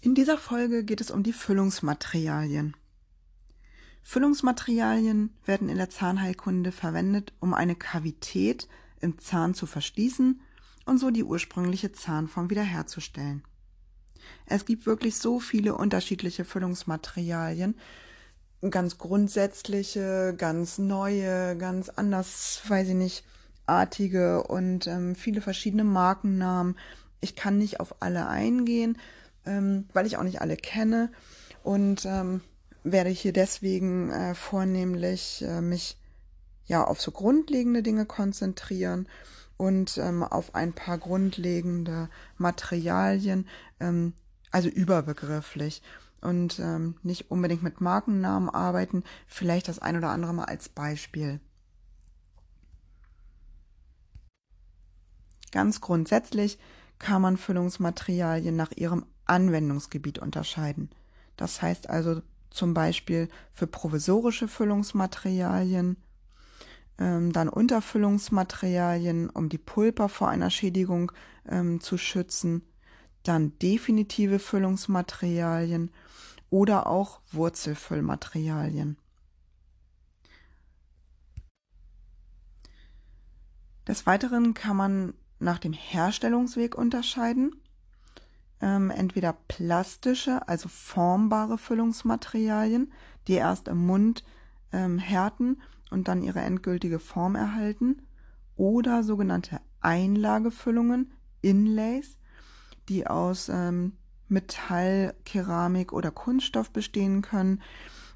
In dieser Folge geht es um die Füllungsmaterialien. Füllungsmaterialien werden in der Zahnheilkunde verwendet, um eine Kavität im Zahn zu verschließen und so die ursprüngliche Zahnform wiederherzustellen. Es gibt wirklich so viele unterschiedliche Füllungsmaterialien, ganz grundsätzliche, ganz neue, ganz anders, weiß ich nicht, artige und ähm, viele verschiedene Markennamen. Ich kann nicht auf alle eingehen, ähm, weil ich auch nicht alle kenne und ähm, werde hier deswegen äh, vornehmlich äh, mich ja auf so grundlegende Dinge konzentrieren und ähm, auf ein paar grundlegende Materialien, ähm, also überbegrifflich und ähm, nicht unbedingt mit Markennamen arbeiten, vielleicht das ein oder andere mal als Beispiel. Ganz grundsätzlich kann man Füllungsmaterialien nach ihrem Anwendungsgebiet unterscheiden. Das heißt also zum Beispiel für provisorische Füllungsmaterialien, ähm, dann Unterfüllungsmaterialien, um die Pulper vor einer Schädigung ähm, zu schützen, dann definitive Füllungsmaterialien oder auch Wurzelfüllmaterialien. Des Weiteren kann man nach dem Herstellungsweg unterscheiden ähm, entweder plastische, also formbare Füllungsmaterialien, die erst im Mund ähm, härten und dann ihre endgültige Form erhalten, oder sogenannte Einlagefüllungen, Inlays, die aus ähm, Metall, Keramik oder Kunststoff bestehen können,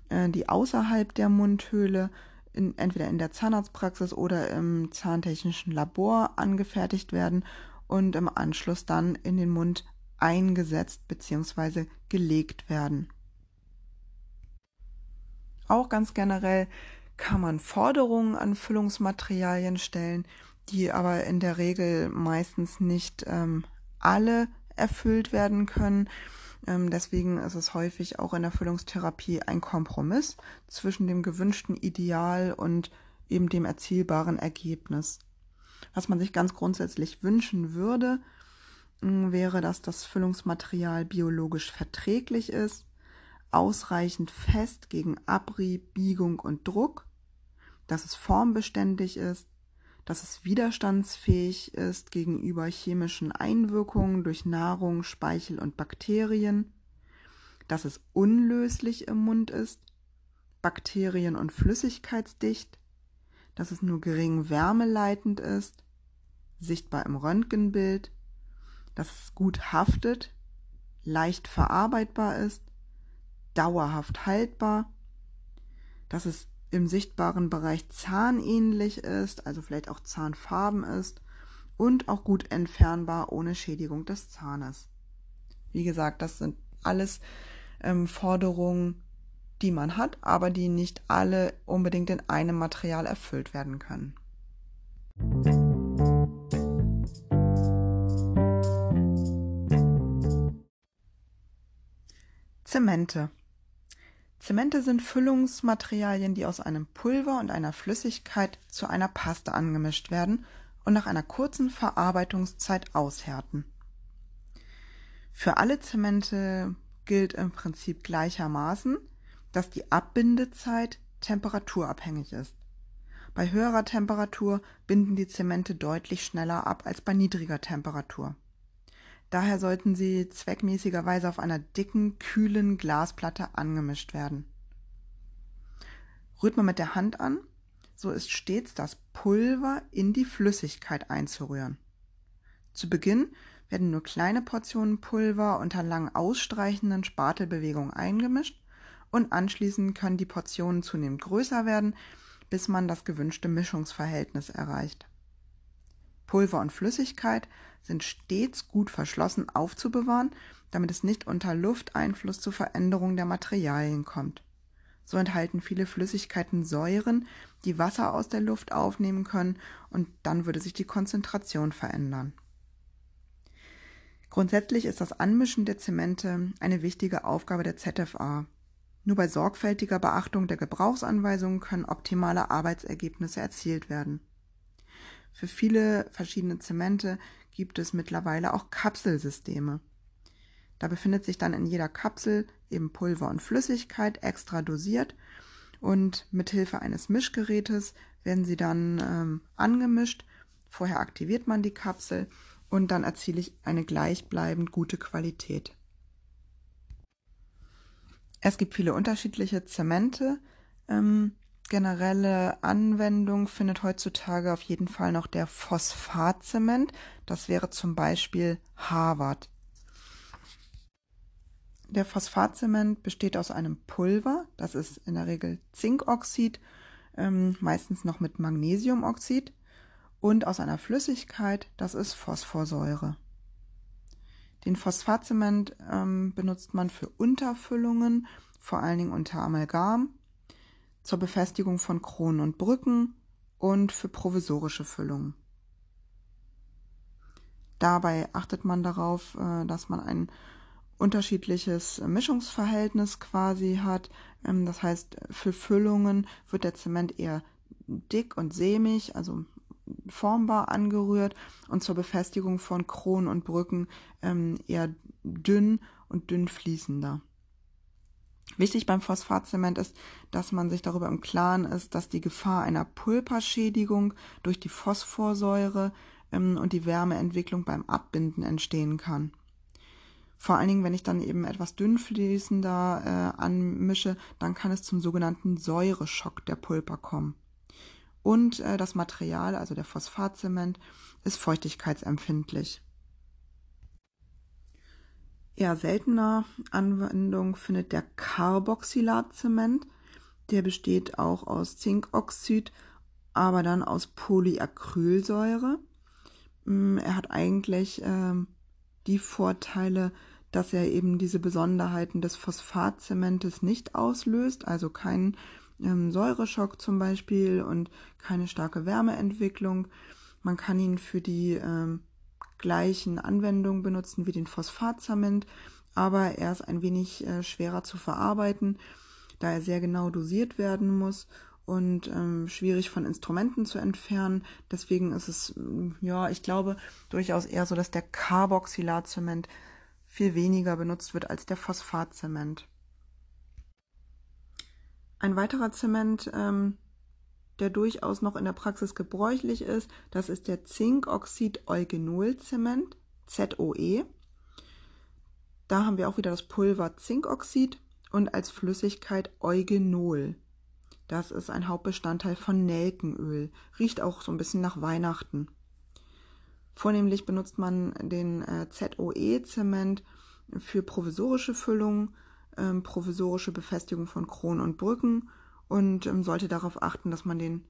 äh, die außerhalb der Mundhöhle in, entweder in der Zahnarztpraxis oder im zahntechnischen Labor angefertigt werden und im Anschluss dann in den Mund eingesetzt bzw. gelegt werden. Auch ganz generell kann man Forderungen an Füllungsmaterialien stellen, die aber in der Regel meistens nicht ähm, alle erfüllt werden können. Ähm, deswegen ist es häufig auch in der Füllungstherapie ein Kompromiss zwischen dem gewünschten Ideal und eben dem erzielbaren Ergebnis. Was man sich ganz grundsätzlich wünschen würde, wäre, dass das Füllungsmaterial biologisch verträglich ist, ausreichend fest gegen Abrieb, Biegung und Druck, dass es formbeständig ist, dass es widerstandsfähig ist gegenüber chemischen Einwirkungen durch Nahrung, Speichel und Bakterien, dass es unlöslich im Mund ist, bakterien- und flüssigkeitsdicht, dass es nur gering wärmeleitend ist, sichtbar im Röntgenbild, dass es gut haftet, leicht verarbeitbar ist, dauerhaft haltbar, dass es im sichtbaren Bereich zahnähnlich ist, also vielleicht auch zahnfarben ist und auch gut entfernbar ohne Schädigung des Zahnes. Wie gesagt, das sind alles ähm, Forderungen, die man hat, aber die nicht alle unbedingt in einem Material erfüllt werden können. Zemente. Zemente sind Füllungsmaterialien, die aus einem Pulver und einer Flüssigkeit zu einer Paste angemischt werden und nach einer kurzen Verarbeitungszeit aushärten. Für alle Zemente gilt im Prinzip gleichermaßen, dass die Abbindezeit temperaturabhängig ist. Bei höherer Temperatur binden die Zemente deutlich schneller ab als bei niedriger Temperatur. Daher sollten sie zweckmäßigerweise auf einer dicken, kühlen Glasplatte angemischt werden. Rührt man mit der Hand an, so ist stets das Pulver in die Flüssigkeit einzurühren. Zu Beginn werden nur kleine Portionen Pulver unter lang ausstreichenden Spatelbewegungen eingemischt und anschließend können die Portionen zunehmend größer werden, bis man das gewünschte Mischungsverhältnis erreicht. Pulver und Flüssigkeit sind stets gut verschlossen aufzubewahren, damit es nicht unter Lufteinfluss zu Veränderungen der Materialien kommt. So enthalten viele Flüssigkeiten Säuren, die Wasser aus der Luft aufnehmen können, und dann würde sich die Konzentration verändern. Grundsätzlich ist das Anmischen der Zemente eine wichtige Aufgabe der ZFA. Nur bei sorgfältiger Beachtung der Gebrauchsanweisungen können optimale Arbeitsergebnisse erzielt werden. Für viele verschiedene Zemente gibt es mittlerweile auch Kapselsysteme. Da befindet sich dann in jeder Kapsel eben Pulver und Flüssigkeit extra dosiert und mit Hilfe eines Mischgerätes werden sie dann ähm, angemischt. Vorher aktiviert man die Kapsel und dann erziele ich eine gleichbleibend gute Qualität. Es gibt viele unterschiedliche Zemente. Ähm, generelle Anwendung findet heutzutage auf jeden Fall noch der Phosphatzement. Das wäre zum Beispiel Harvard. Der Phosphatzement besteht aus einem Pulver, das ist in der Regel Zinkoxid, ähm, meistens noch mit Magnesiumoxid, und aus einer Flüssigkeit, das ist Phosphorsäure. Den Phosphatzement ähm, benutzt man für Unterfüllungen, vor allen Dingen unter Amalgam, zur Befestigung von Kronen und Brücken und für provisorische Füllungen. Dabei achtet man darauf, äh, dass man ein unterschiedliches Mischungsverhältnis quasi hat. Ähm, das heißt, für Füllungen wird der Zement eher dick und sämig, also formbar angerührt und zur Befestigung von Kronen und Brücken ähm, eher dünn und dünn fließender. Wichtig beim Phosphatzement ist, dass man sich darüber im Klaren ist, dass die Gefahr einer Pulperschädigung durch die Phosphorsäure ähm, und die Wärmeentwicklung beim Abbinden entstehen kann. Vor allen Dingen, wenn ich dann eben etwas dünnfließender äh, anmische, dann kann es zum sogenannten Säureschock der Pulper kommen. Und äh, das Material, also der Phosphatzement, ist feuchtigkeitsempfindlich. Eher seltener Anwendung findet der Carboxylatzement. Der besteht auch aus Zinkoxid, aber dann aus Polyacrylsäure. Mm, er hat eigentlich äh, die Vorteile, dass er eben diese Besonderheiten des Phosphatzementes nicht auslöst, also keinen ähm, Säureschock zum Beispiel und keine starke Wärmeentwicklung. Man kann ihn für die ähm, gleichen Anwendungen benutzen wie den Phosphatzement, aber er ist ein wenig äh, schwerer zu verarbeiten, da er sehr genau dosiert werden muss und ähm, schwierig von Instrumenten zu entfernen. Deswegen ist es, ja, ich glaube durchaus eher so, dass der Carboxylatzement viel weniger benutzt wird als der Phosphatzement. Ein weiterer Zement, ähm, der durchaus noch in der Praxis gebräuchlich ist, das ist der Zinkoxid-Eugenol-Zement, ZOE. Da haben wir auch wieder das Pulver Zinkoxid und als Flüssigkeit Eugenol. Das ist ein Hauptbestandteil von Nelkenöl, riecht auch so ein bisschen nach Weihnachten. Vornehmlich benutzt man den äh, ZOE-Zement für provisorische Füllungen, ähm, provisorische Befestigung von Kronen und Brücken und ähm, sollte darauf achten, dass man den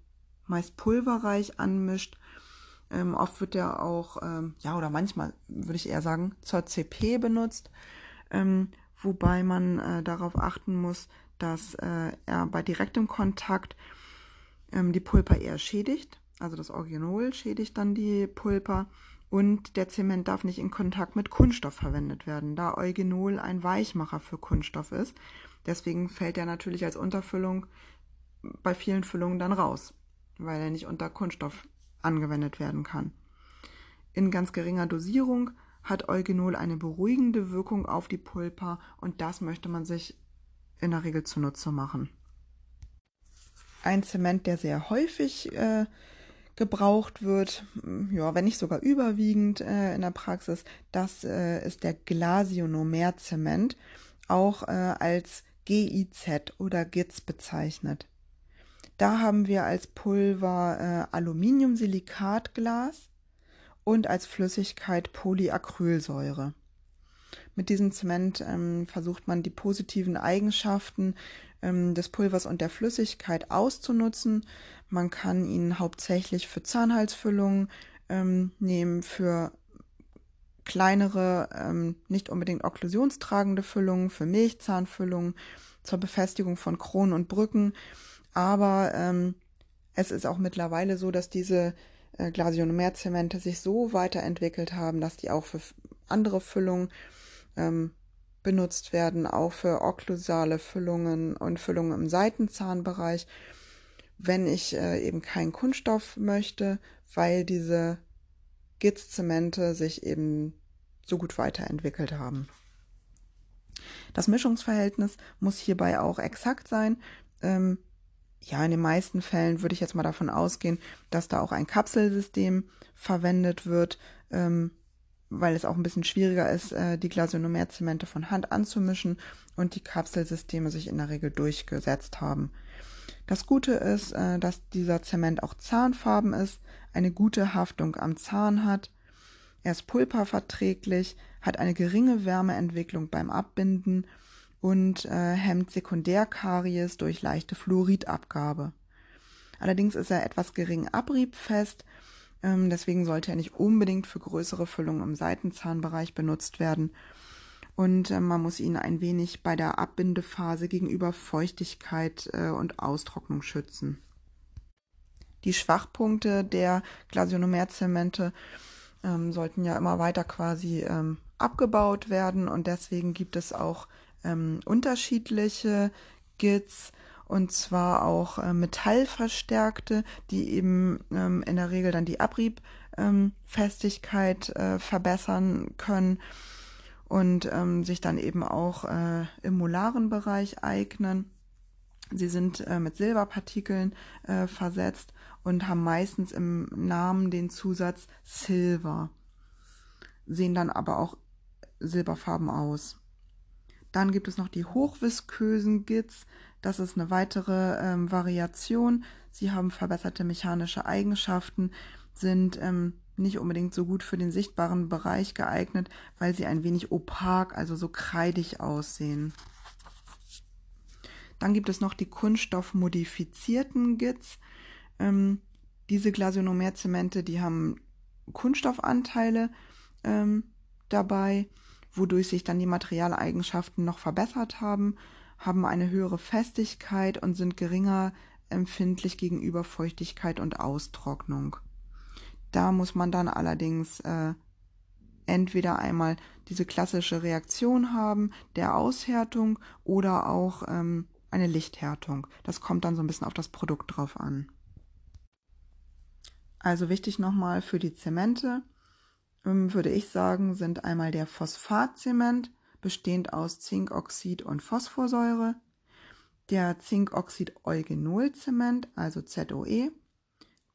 meist pulverreich anmischt. Ähm, oft wird der auch, ähm, ja, oder manchmal würde ich eher sagen, zur CP benutzt, ähm, wobei man äh, darauf achten muss, dass äh, er bei direktem Kontakt ähm, die Pulper eher schädigt. Also das Originol schädigt dann die Pulper und der Zement darf nicht in Kontakt mit Kunststoff verwendet werden, da Eugenol ein Weichmacher für Kunststoff ist. Deswegen fällt er natürlich als Unterfüllung bei vielen Füllungen dann raus, weil er nicht unter Kunststoff angewendet werden kann. In ganz geringer Dosierung hat Eugenol eine beruhigende Wirkung auf die Pulper und das möchte man sich in der Regel zunutze machen. Ein Zement, der sehr häufig äh, gebraucht wird, ja, wenn nicht sogar überwiegend äh, in der Praxis, das äh, ist der Glasionomerzement, auch äh, als GIZ oder GITS bezeichnet. Da haben wir als Pulver äh, Aluminiumsilikatglas und als Flüssigkeit Polyacrylsäure. Mit diesem Zement ähm, versucht man die positiven Eigenschaften ähm, des Pulvers und der Flüssigkeit auszunutzen. Man kann ihn hauptsächlich für Zahnhalsfüllungen ähm, nehmen, für kleinere, ähm, nicht unbedingt okklusionstragende Füllungen, für Milchzahnfüllungen, zur Befestigung von Kronen und Brücken. Aber ähm, es ist auch mittlerweile so, dass diese äh, Glasionomerzemente sich so weiterentwickelt haben, dass die auch für andere Füllungen ähm, benutzt werden, auch für okklusale Füllungen und Füllungen im Seitenzahnbereich, wenn ich äh, eben keinen Kunststoff möchte, weil diese Gitzzemente sich eben so gut weiterentwickelt haben. Das Mischungsverhältnis muss hierbei auch exakt sein. Ähm, ja, in den meisten Fällen würde ich jetzt mal davon ausgehen, dass da auch ein Kapselsystem verwendet wird, ähm, weil es auch ein bisschen schwieriger ist, äh, die Glasionomerzemente von Hand anzumischen und die Kapselsysteme sich in der Regel durchgesetzt haben. Das Gute ist, äh, dass dieser Zement auch zahnfarben ist, eine gute Haftung am Zahn hat. Er ist pulperverträglich, hat eine geringe Wärmeentwicklung beim Abbinden und äh, hemmt Sekundärkaries durch leichte Fluoridabgabe. Allerdings ist er etwas gering abriebfest, ähm, deswegen sollte er nicht unbedingt für größere Füllungen im Seitenzahnbereich benutzt werden. Und äh, man muss ihn ein wenig bei der Abbindephase gegenüber Feuchtigkeit äh, und Austrocknung schützen. Die Schwachpunkte der Glasionomerzemente ähm, sollten ja immer weiter quasi ähm, abgebaut werden und deswegen gibt es auch ähm, unterschiedliche Gits und zwar auch äh, metallverstärkte, die eben ähm, in der Regel dann die Abriebfestigkeit ähm, äh, verbessern können und ähm, sich dann eben auch äh, im molaren Bereich eignen. Sie sind äh, mit Silberpartikeln äh, versetzt und haben meistens im Namen den Zusatz Silver, sehen dann aber auch silberfarben aus. Dann gibt es noch die hochviskösen Gits. Das ist eine weitere ähm, Variation. Sie haben verbesserte mechanische Eigenschaften, sind ähm, nicht unbedingt so gut für den sichtbaren Bereich geeignet, weil sie ein wenig opak, also so kreidig aussehen. Dann gibt es noch die kunststoffmodifizierten Gits. Ähm, diese Glasionomerzemente, die haben Kunststoffanteile ähm, dabei wodurch sich dann die Materialeigenschaften noch verbessert haben, haben eine höhere Festigkeit und sind geringer empfindlich gegenüber Feuchtigkeit und Austrocknung. Da muss man dann allerdings äh, entweder einmal diese klassische Reaktion haben der Aushärtung oder auch ähm, eine Lichthärtung. Das kommt dann so ein bisschen auf das Produkt drauf an. Also wichtig nochmal für die Zemente. Ähm, würde ich sagen, sind einmal der Phosphatzement, bestehend aus Zinkoxid und Phosphorsäure, der Zinkoxid-Eugenol-Zement, also ZOE,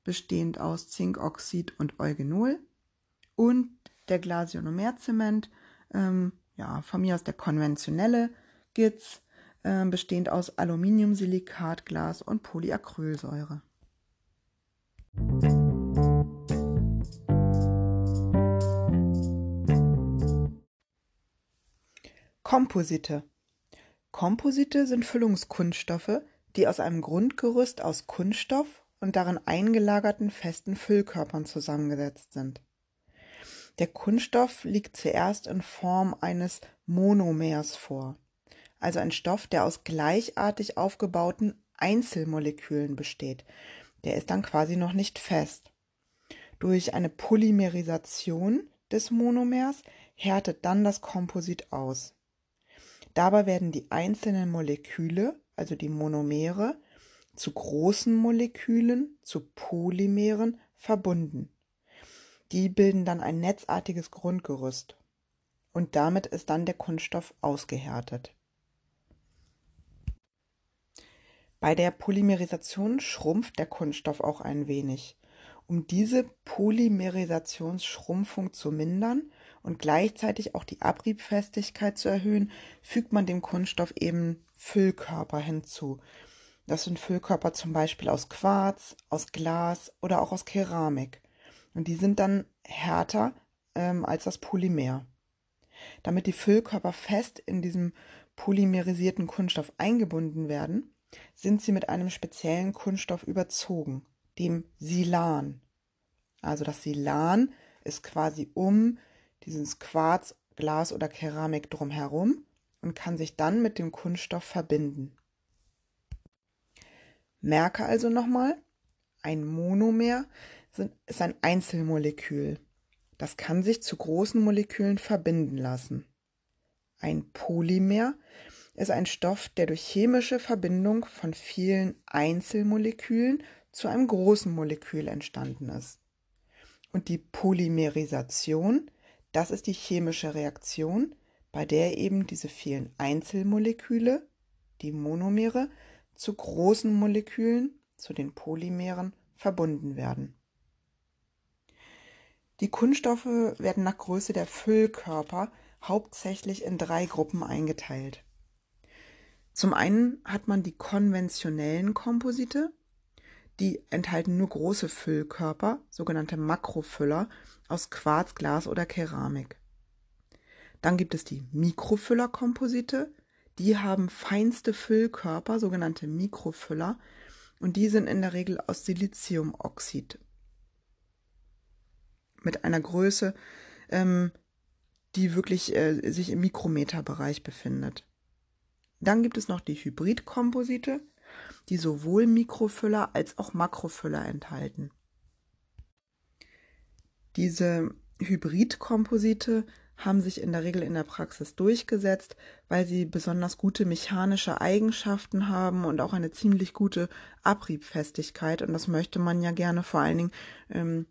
bestehend aus Zinkoxid und Eugenol, und der Glasionomerzement, ähm, ja, von mir aus der konventionelle GITS, äh, bestehend aus Aluminiumsilikat, Glas und Polyacrylsäure. Komposite. Komposite sind Füllungskunststoffe, die aus einem Grundgerüst aus Kunststoff und darin eingelagerten festen Füllkörpern zusammengesetzt sind. Der Kunststoff liegt zuerst in Form eines Monomers vor, also ein Stoff, der aus gleichartig aufgebauten Einzelmolekülen besteht. Der ist dann quasi noch nicht fest. Durch eine Polymerisation des Monomers härtet dann das Komposit aus. Dabei werden die einzelnen Moleküle, also die Monomere, zu großen Molekülen, zu Polymeren verbunden. Die bilden dann ein netzartiges Grundgerüst. Und damit ist dann der Kunststoff ausgehärtet. Bei der Polymerisation schrumpft der Kunststoff auch ein wenig. Um diese Polymerisationsschrumpfung zu mindern und gleichzeitig auch die Abriebfestigkeit zu erhöhen, fügt man dem Kunststoff eben Füllkörper hinzu. Das sind Füllkörper zum Beispiel aus Quarz, aus Glas oder auch aus Keramik. Und die sind dann härter ähm, als das Polymer. Damit die Füllkörper fest in diesem polymerisierten Kunststoff eingebunden werden, sind sie mit einem speziellen Kunststoff überzogen, dem Silan. Also das Silan ist quasi um dieses Quarz, Glas oder Keramik drumherum und kann sich dann mit dem Kunststoff verbinden. Merke also nochmal, ein Monomer ist ein Einzelmolekül. Das kann sich zu großen Molekülen verbinden lassen. Ein Polymer ist ein Stoff, der durch chemische Verbindung von vielen Einzelmolekülen zu einem großen Molekül entstanden ist. Und die Polymerisation das ist die chemische Reaktion, bei der eben diese vielen Einzelmoleküle, die Monomere, zu großen Molekülen, zu den Polymeren, verbunden werden. Die Kunststoffe werden nach Größe der Füllkörper hauptsächlich in drei Gruppen eingeteilt. Zum einen hat man die konventionellen Komposite, die enthalten nur große Füllkörper, sogenannte Makrofüller, aus Quarz, Glas oder Keramik. Dann gibt es die Mikrofüllerkomposite, die haben feinste Füllkörper, sogenannte Mikrofüller, und die sind in der Regel aus Siliziumoxid mit einer Größe, ähm, die wirklich äh, sich im Mikrometerbereich befindet. Dann gibt es noch die Hybridkomposite, die sowohl Mikrofüller als auch Makrofüller enthalten. Diese Hybridkomposite haben sich in der Regel in der Praxis durchgesetzt, weil sie besonders gute mechanische Eigenschaften haben und auch eine ziemlich gute Abriebfestigkeit. Und das möchte man ja gerne vor allen Dingen, ähm,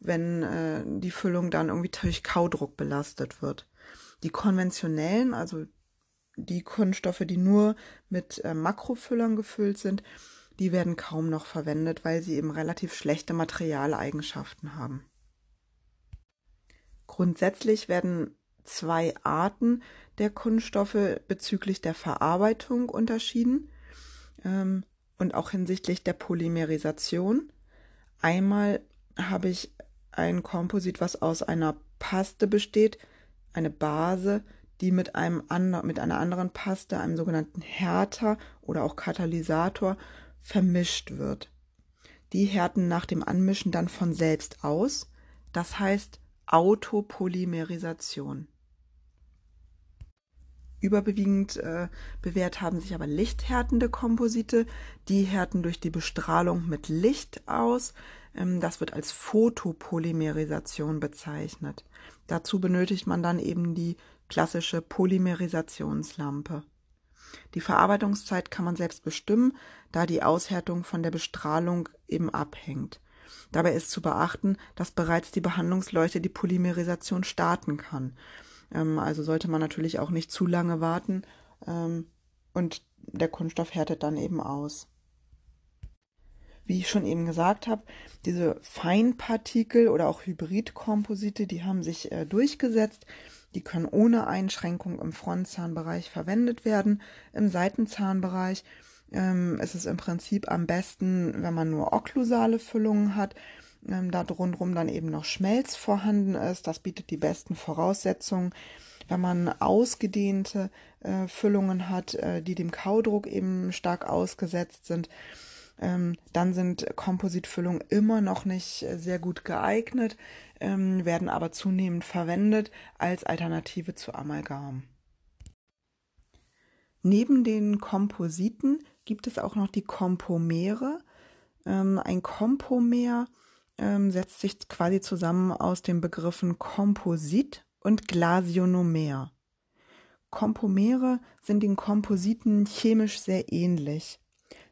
wenn äh, die Füllung dann irgendwie durch Kaudruck belastet wird. Die konventionellen, also die Kunststoffe, die nur mit äh, Makrofüllern gefüllt sind, die werden kaum noch verwendet, weil sie eben relativ schlechte Materialeigenschaften haben. Grundsätzlich werden zwei Arten der Kunststoffe bezüglich der Verarbeitung unterschieden ähm, und auch hinsichtlich der Polymerisation. Einmal habe ich ein Komposit, was aus einer Paste besteht, eine Base, die mit, einem andre, mit einer anderen Paste, einem sogenannten Härter oder auch Katalysator, vermischt wird. Die härten nach dem Anmischen dann von selbst aus. Das heißt, Autopolymerisation. Überwiegend äh, bewährt haben sich aber lichthärtende Komposite. Die härten durch die Bestrahlung mit Licht aus. Ähm, das wird als Photopolymerisation bezeichnet. Dazu benötigt man dann eben die klassische Polymerisationslampe. Die Verarbeitungszeit kann man selbst bestimmen, da die Aushärtung von der Bestrahlung eben abhängt. Dabei ist zu beachten, dass bereits die Behandlungsleuchte die Polymerisation starten kann. Ähm, also sollte man natürlich auch nicht zu lange warten ähm, und der Kunststoff härtet dann eben aus. Wie ich schon eben gesagt habe, diese Feinpartikel oder auch Hybridkomposite, die haben sich äh, durchgesetzt. Die können ohne Einschränkung im Frontzahnbereich verwendet werden. Im Seitenzahnbereich ähm, ist es im Prinzip am besten, wenn man nur okklusale Füllungen hat, ähm, da rundherum dann eben noch Schmelz vorhanden ist. Das bietet die besten Voraussetzungen. Wenn man ausgedehnte äh, Füllungen hat, äh, die dem Kaudruck eben stark ausgesetzt sind, dann sind Kompositfüllungen immer noch nicht äh, sehr gut geeignet, ähm, werden aber zunehmend verwendet als Alternative zu Amalgam. Neben den Kompositen gibt es auch noch die Kompomere. Ähm, ein Kompomer ähm, setzt sich quasi zusammen aus den Begriffen Komposit und Glasionomer. Kompomere sind den Kompositen chemisch sehr ähnlich.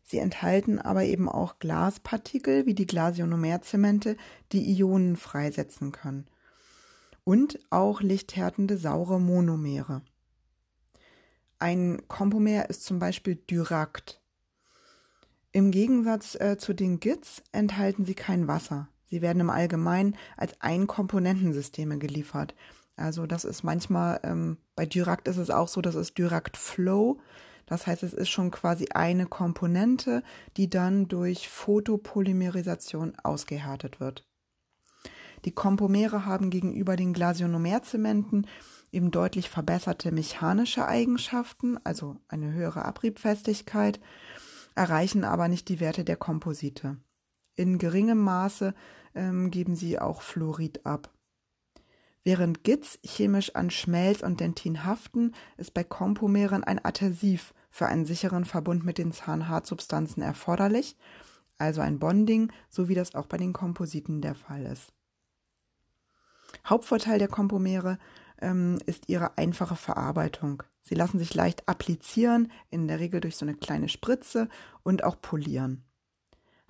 Sie enthalten aber eben auch Glaspartikel wie die Glasionomerzemente, die Ionen freisetzen können. Und auch lichthärtende saure Monomere. Ein Kompomer ist zum Beispiel Dyrakt. Im Gegensatz äh, zu den GITs enthalten sie kein Wasser. Sie werden im Allgemeinen als Einkomponentensysteme geliefert. Also das ist manchmal, ähm, bei Dyrakt ist es auch so, das ist Dyrakt Flow. Das heißt, es ist schon quasi eine Komponente, die dann durch Photopolymerisation ausgehärtet wird. Die Kompomere haben gegenüber den Glasionomerzementen eben deutlich verbesserte mechanische Eigenschaften, also eine höhere Abriebfestigkeit, erreichen aber nicht die Werte der Komposite. In geringem Maße ähm, geben sie auch Fluorid ab. Während Gits chemisch an Schmelz und Dentin haften, ist bei Kompomeren ein Adhesiv für einen sicheren Verbund mit den Zahnhartsubstanzen erforderlich, also ein Bonding, so wie das auch bei den Kompositen der Fall ist. Hauptvorteil der Kompomere ähm, ist ihre einfache Verarbeitung. Sie lassen sich leicht applizieren, in der Regel durch so eine kleine Spritze und auch polieren.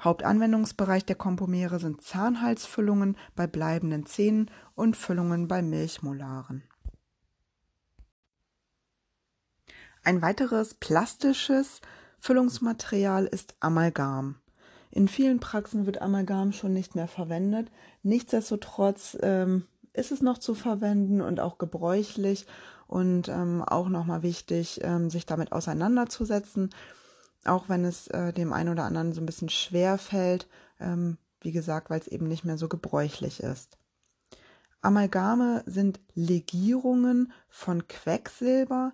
Hauptanwendungsbereich der Kompomere sind Zahnhalsfüllungen bei bleibenden Zähnen und Füllungen bei Milchmolaren. Ein weiteres plastisches Füllungsmaterial ist Amalgam. In vielen Praxen wird Amalgam schon nicht mehr verwendet. Nichtsdestotrotz ähm, ist es noch zu verwenden und auch gebräuchlich und ähm, auch nochmal wichtig, ähm, sich damit auseinanderzusetzen, auch wenn es äh, dem einen oder anderen so ein bisschen schwer fällt, ähm, wie gesagt, weil es eben nicht mehr so gebräuchlich ist. Amalgame sind Legierungen von Quecksilber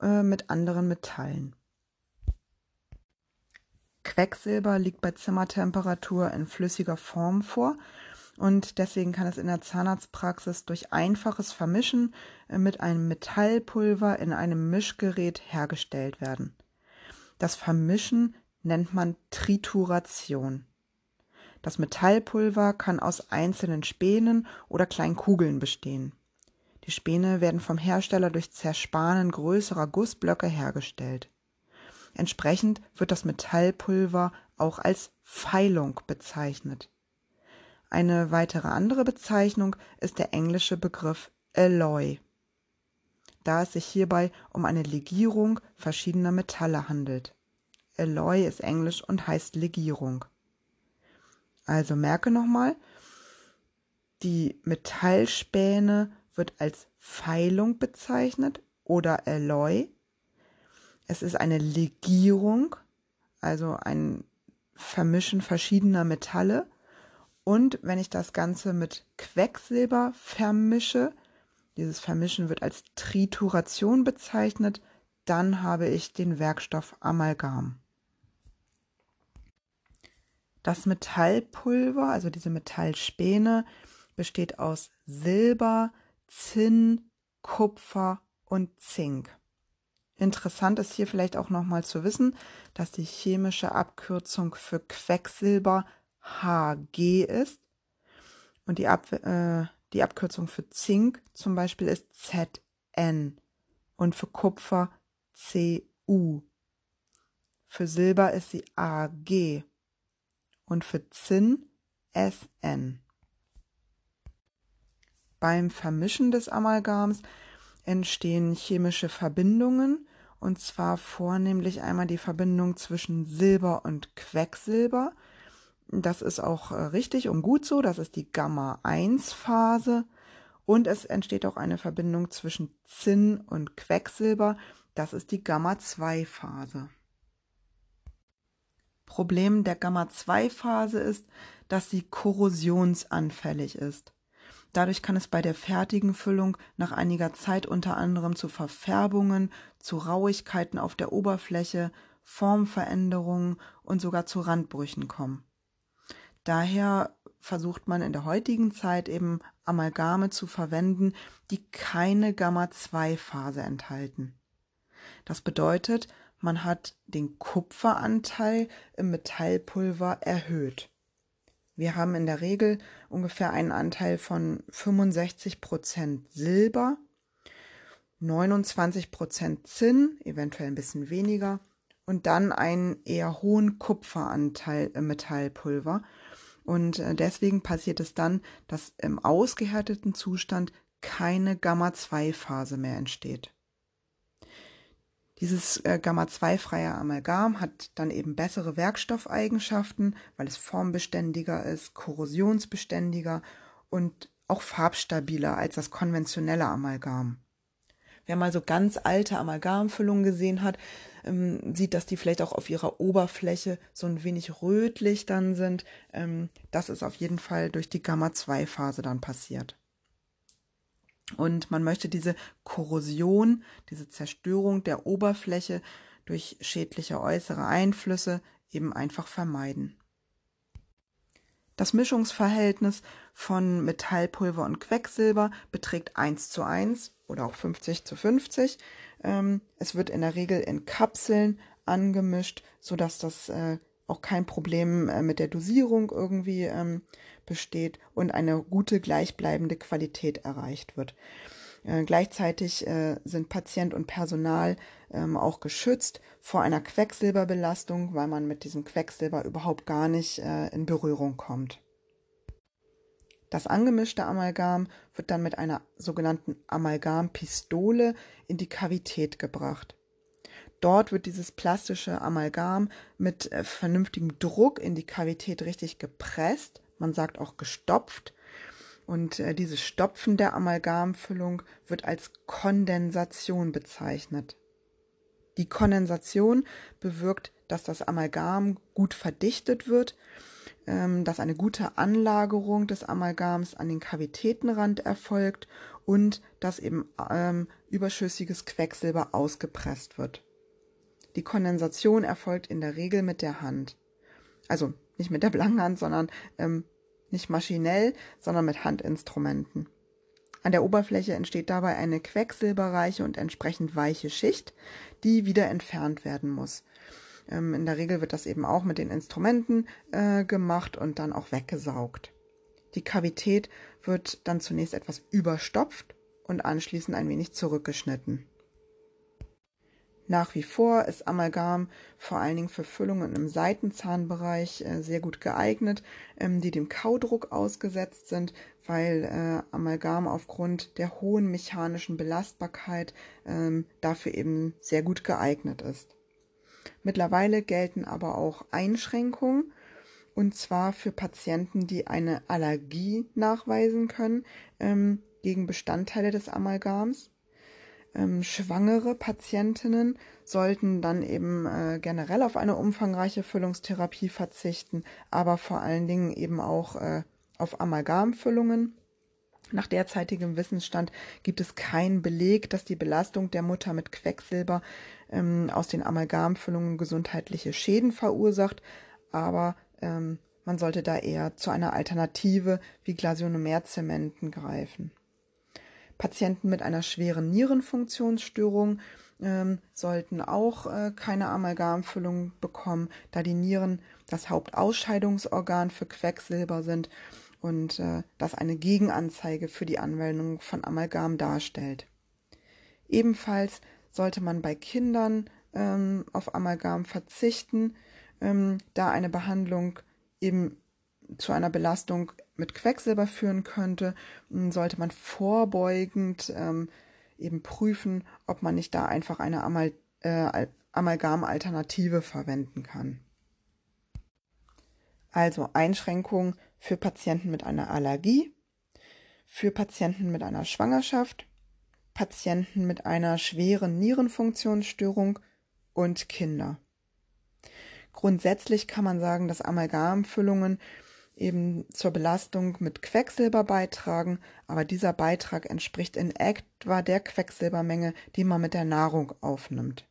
äh, mit anderen Metallen. Quecksilber liegt bei Zimmertemperatur in flüssiger Form vor und deswegen kann es in der Zahnarztpraxis durch einfaches Vermischen äh, mit einem Metallpulver in einem Mischgerät hergestellt werden. Das Vermischen nennt man Trituration. Das Metallpulver kann aus einzelnen Spänen oder kleinen Kugeln bestehen. Die Späne werden vom Hersteller durch Zerspanen größerer Gussblöcke hergestellt. Entsprechend wird das Metallpulver auch als Feilung bezeichnet. Eine weitere andere Bezeichnung ist der englische Begriff Alloy, da es sich hierbei um eine Legierung verschiedener Metalle handelt. Alloy ist Englisch und heißt Legierung. Also merke nochmal, die Metallspäne wird als Feilung bezeichnet oder Alloy. Es ist eine Legierung, also ein Vermischen verschiedener Metalle und wenn ich das Ganze mit Quecksilber vermische, dieses Vermischen wird als Trituration bezeichnet, dann habe ich den Werkstoff Amalgam. Das Metallpulver, also diese Metallspäne, besteht aus Silber, Zinn, Kupfer und Zink. Interessant ist hier vielleicht auch nochmal zu wissen, dass die chemische Abkürzung für Quecksilber Hg ist. Und die, Ab äh, die Abkürzung für Zink zum Beispiel ist Zn und für Kupfer Cu. Für Silber ist sie Ag und für Zinn Sn. Beim Vermischen des Amalgams entstehen chemische Verbindungen, und zwar vornehmlich einmal die Verbindung zwischen Silber und Quecksilber das ist auch äh, richtig und gut so. Das ist die Gamma-1-Phase. Und es entsteht auch eine Verbindung zwischen Zinn und Quecksilber. Das ist die Gamma-2-Phase. Problem der Gamma-2-Phase ist, dass sie korrosionsanfällig ist. Dadurch kann es bei der fertigen Füllung nach einiger Zeit unter anderem zu Verfärbungen, zu Rauigkeiten auf der Oberfläche, Formveränderungen und sogar zu Randbrüchen kommen. Daher versucht man in der heutigen Zeit eben Amalgame zu verwenden, die keine Gamma-2-Phase enthalten. Das bedeutet, man hat den Kupferanteil im Metallpulver erhöht. Wir haben in der Regel ungefähr einen Anteil von 65% Silber, 29% Zinn, eventuell ein bisschen weniger, und dann einen eher hohen Kupferanteil im Metallpulver, und äh, deswegen passiert es dann, dass im ausgehärteten Zustand keine Gamma-2-Phase mehr entsteht. Dieses äh, Gamma-2-freie Amalgam hat dann eben bessere Werkstoffeigenschaften, weil es formbeständiger ist, korrosionsbeständiger und auch farbstabiler als das konventionelle Amalgam. Wer mal so ganz alte Amalgamfüllungen gesehen hat, ähm, sieht, dass die vielleicht auch auf ihrer Oberfläche so ein wenig rötlich dann sind. Ähm, das ist auf jeden Fall durch die Gamma-2-Phase dann passiert. Und man möchte diese Korrosion, diese Zerstörung der Oberfläche durch schädliche äußere Einflüsse eben einfach vermeiden. Das Mischungsverhältnis von Metallpulver und Quecksilber beträgt 1 zu 1 oder auch 50 zu 50. Ähm, es wird in der Regel in Kapseln angemischt, sodass das äh, auch kein Problem äh, mit der Dosierung irgendwie ähm, besteht und eine gute gleichbleibende Qualität erreicht wird. Äh, gleichzeitig äh, sind Patient und Personal ähm, auch geschützt vor einer Quecksilberbelastung, weil man mit diesem Quecksilber überhaupt gar nicht äh, in Berührung kommt. Das angemischte Amalgam wird dann mit einer sogenannten Amalgampistole in die Kavität gebracht. Dort wird dieses plastische Amalgam mit äh, vernünftigem Druck in die Kavität richtig gepresst. Man sagt auch gestopft. Und äh, dieses Stopfen der Amalgamfüllung wird als Kondensation bezeichnet. Die Kondensation bewirkt, dass das Amalgam gut verdichtet wird, dass eine gute Anlagerung des Amalgams an den Kavitätenrand erfolgt und dass eben ähm, überschüssiges Quecksilber ausgepresst wird. Die Kondensation erfolgt in der Regel mit der Hand. Also nicht mit der blanken Hand, sondern ähm, nicht maschinell, sondern mit Handinstrumenten. An der Oberfläche entsteht dabei eine quecksilberreiche und entsprechend weiche Schicht, die wieder entfernt werden muss. Ähm, in der Regel wird das eben auch mit den Instrumenten äh, gemacht und dann auch weggesaugt. Die Kavität wird dann zunächst etwas überstopft und anschließend ein wenig zurückgeschnitten. Nach wie vor ist Amalgam vor allen Dingen für Füllungen im Seitenzahnbereich äh, sehr gut geeignet, ähm, die dem Kaudruck ausgesetzt sind, weil äh, Amalgam aufgrund der hohen mechanischen Belastbarkeit ähm, dafür eben sehr gut geeignet ist. Mittlerweile gelten aber auch Einschränkungen, und zwar für Patienten, die eine Allergie nachweisen können ähm, gegen Bestandteile des Amalgams ähm, schwangere Patientinnen sollten dann eben äh, generell auf eine umfangreiche Füllungstherapie verzichten, aber vor allen Dingen eben auch äh, auf Amalgamfüllungen. Nach derzeitigem Wissensstand gibt es keinen Beleg, dass die Belastung der Mutter mit Quecksilber ähm, aus den Amalgamfüllungen gesundheitliche Schäden verursacht, aber ähm, man sollte da eher zu einer Alternative wie Glasionomerzementen greifen. Patienten mit einer schweren Nierenfunktionsstörung ähm, sollten auch äh, keine Amalgamfüllung bekommen, da die Nieren das Hauptausscheidungsorgan für Quecksilber sind und äh, das eine Gegenanzeige für die Anwendung von Amalgam darstellt. Ebenfalls sollte man bei Kindern ähm, auf Amalgam verzichten, ähm, da eine Behandlung eben zu einer Belastung mit Quecksilber führen könnte, hm, sollte man vorbeugend ähm, eben prüfen, ob man nicht da einfach eine Amal äh, Amalgam-Alternative verwenden kann. Also Einschränkungen für Patienten mit einer Allergie, für Patienten mit einer Schwangerschaft, Patienten mit einer schweren Nierenfunktionsstörung und Kinder. Grundsätzlich kann man sagen, dass Amalgamfüllungen eben zur Belastung mit Quecksilber beitragen, aber dieser Beitrag entspricht in etwa der Quecksilbermenge, die man mit der Nahrung aufnimmt.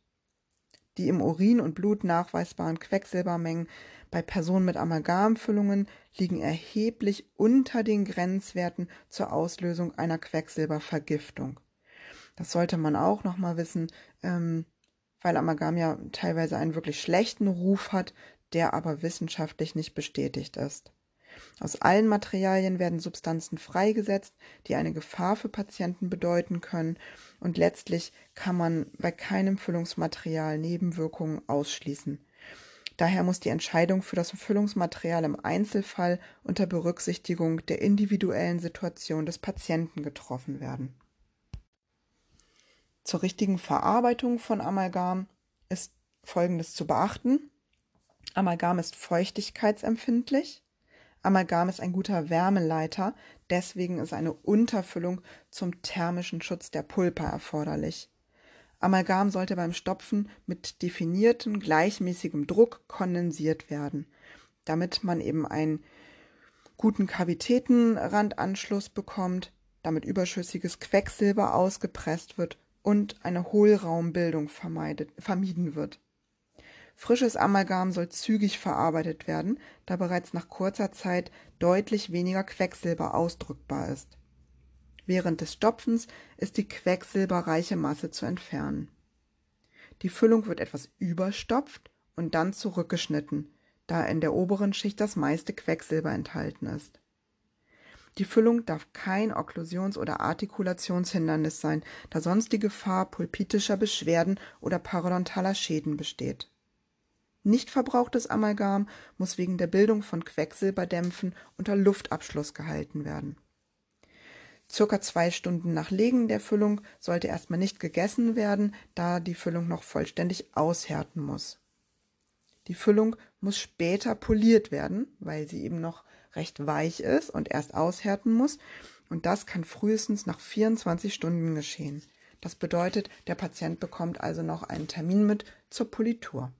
Die im Urin und Blut nachweisbaren Quecksilbermengen bei Personen mit Amalgamfüllungen liegen erheblich unter den Grenzwerten zur Auslösung einer Quecksilbervergiftung. Das sollte man auch nochmal wissen, ähm, weil Amalgam ja teilweise einen wirklich schlechten Ruf hat, der aber wissenschaftlich nicht bestätigt ist. Aus allen Materialien werden Substanzen freigesetzt, die eine Gefahr für Patienten bedeuten können, und letztlich kann man bei keinem Füllungsmaterial Nebenwirkungen ausschließen. Daher muss die Entscheidung für das Füllungsmaterial im Einzelfall unter Berücksichtigung der individuellen Situation des Patienten getroffen werden. Zur richtigen Verarbeitung von Amalgam ist Folgendes zu beachten. Amalgam ist feuchtigkeitsempfindlich. Amalgam ist ein guter Wärmeleiter, deswegen ist eine Unterfüllung zum thermischen Schutz der Pulpa erforderlich. Amalgam sollte beim Stopfen mit definiertem, gleichmäßigem Druck kondensiert werden, damit man eben einen guten Kavitätenrandanschluss bekommt, damit überschüssiges Quecksilber ausgepresst wird und eine Hohlraumbildung vermieden wird. Frisches Amalgam soll zügig verarbeitet werden, da bereits nach kurzer Zeit deutlich weniger Quecksilber ausdrückbar ist. Während des Stopfens ist die quecksilberreiche Masse zu entfernen. Die Füllung wird etwas überstopft und dann zurückgeschnitten, da in der oberen Schicht das meiste Quecksilber enthalten ist. Die Füllung darf kein Okklusions- oder Artikulationshindernis sein, da sonst die Gefahr pulpitischer Beschwerden oder parodontaler Schäden besteht. Nicht verbrauchtes Amalgam muss wegen der Bildung von Quecksilberdämpfen unter Luftabschluss gehalten werden. Circa zwei Stunden nach Legen der Füllung sollte erstmal nicht gegessen werden, da die Füllung noch vollständig aushärten muss. Die Füllung muss später poliert werden, weil sie eben noch recht weich ist und erst aushärten muss. Und das kann frühestens nach 24 Stunden geschehen. Das bedeutet, der Patient bekommt also noch einen Termin mit zur Politur.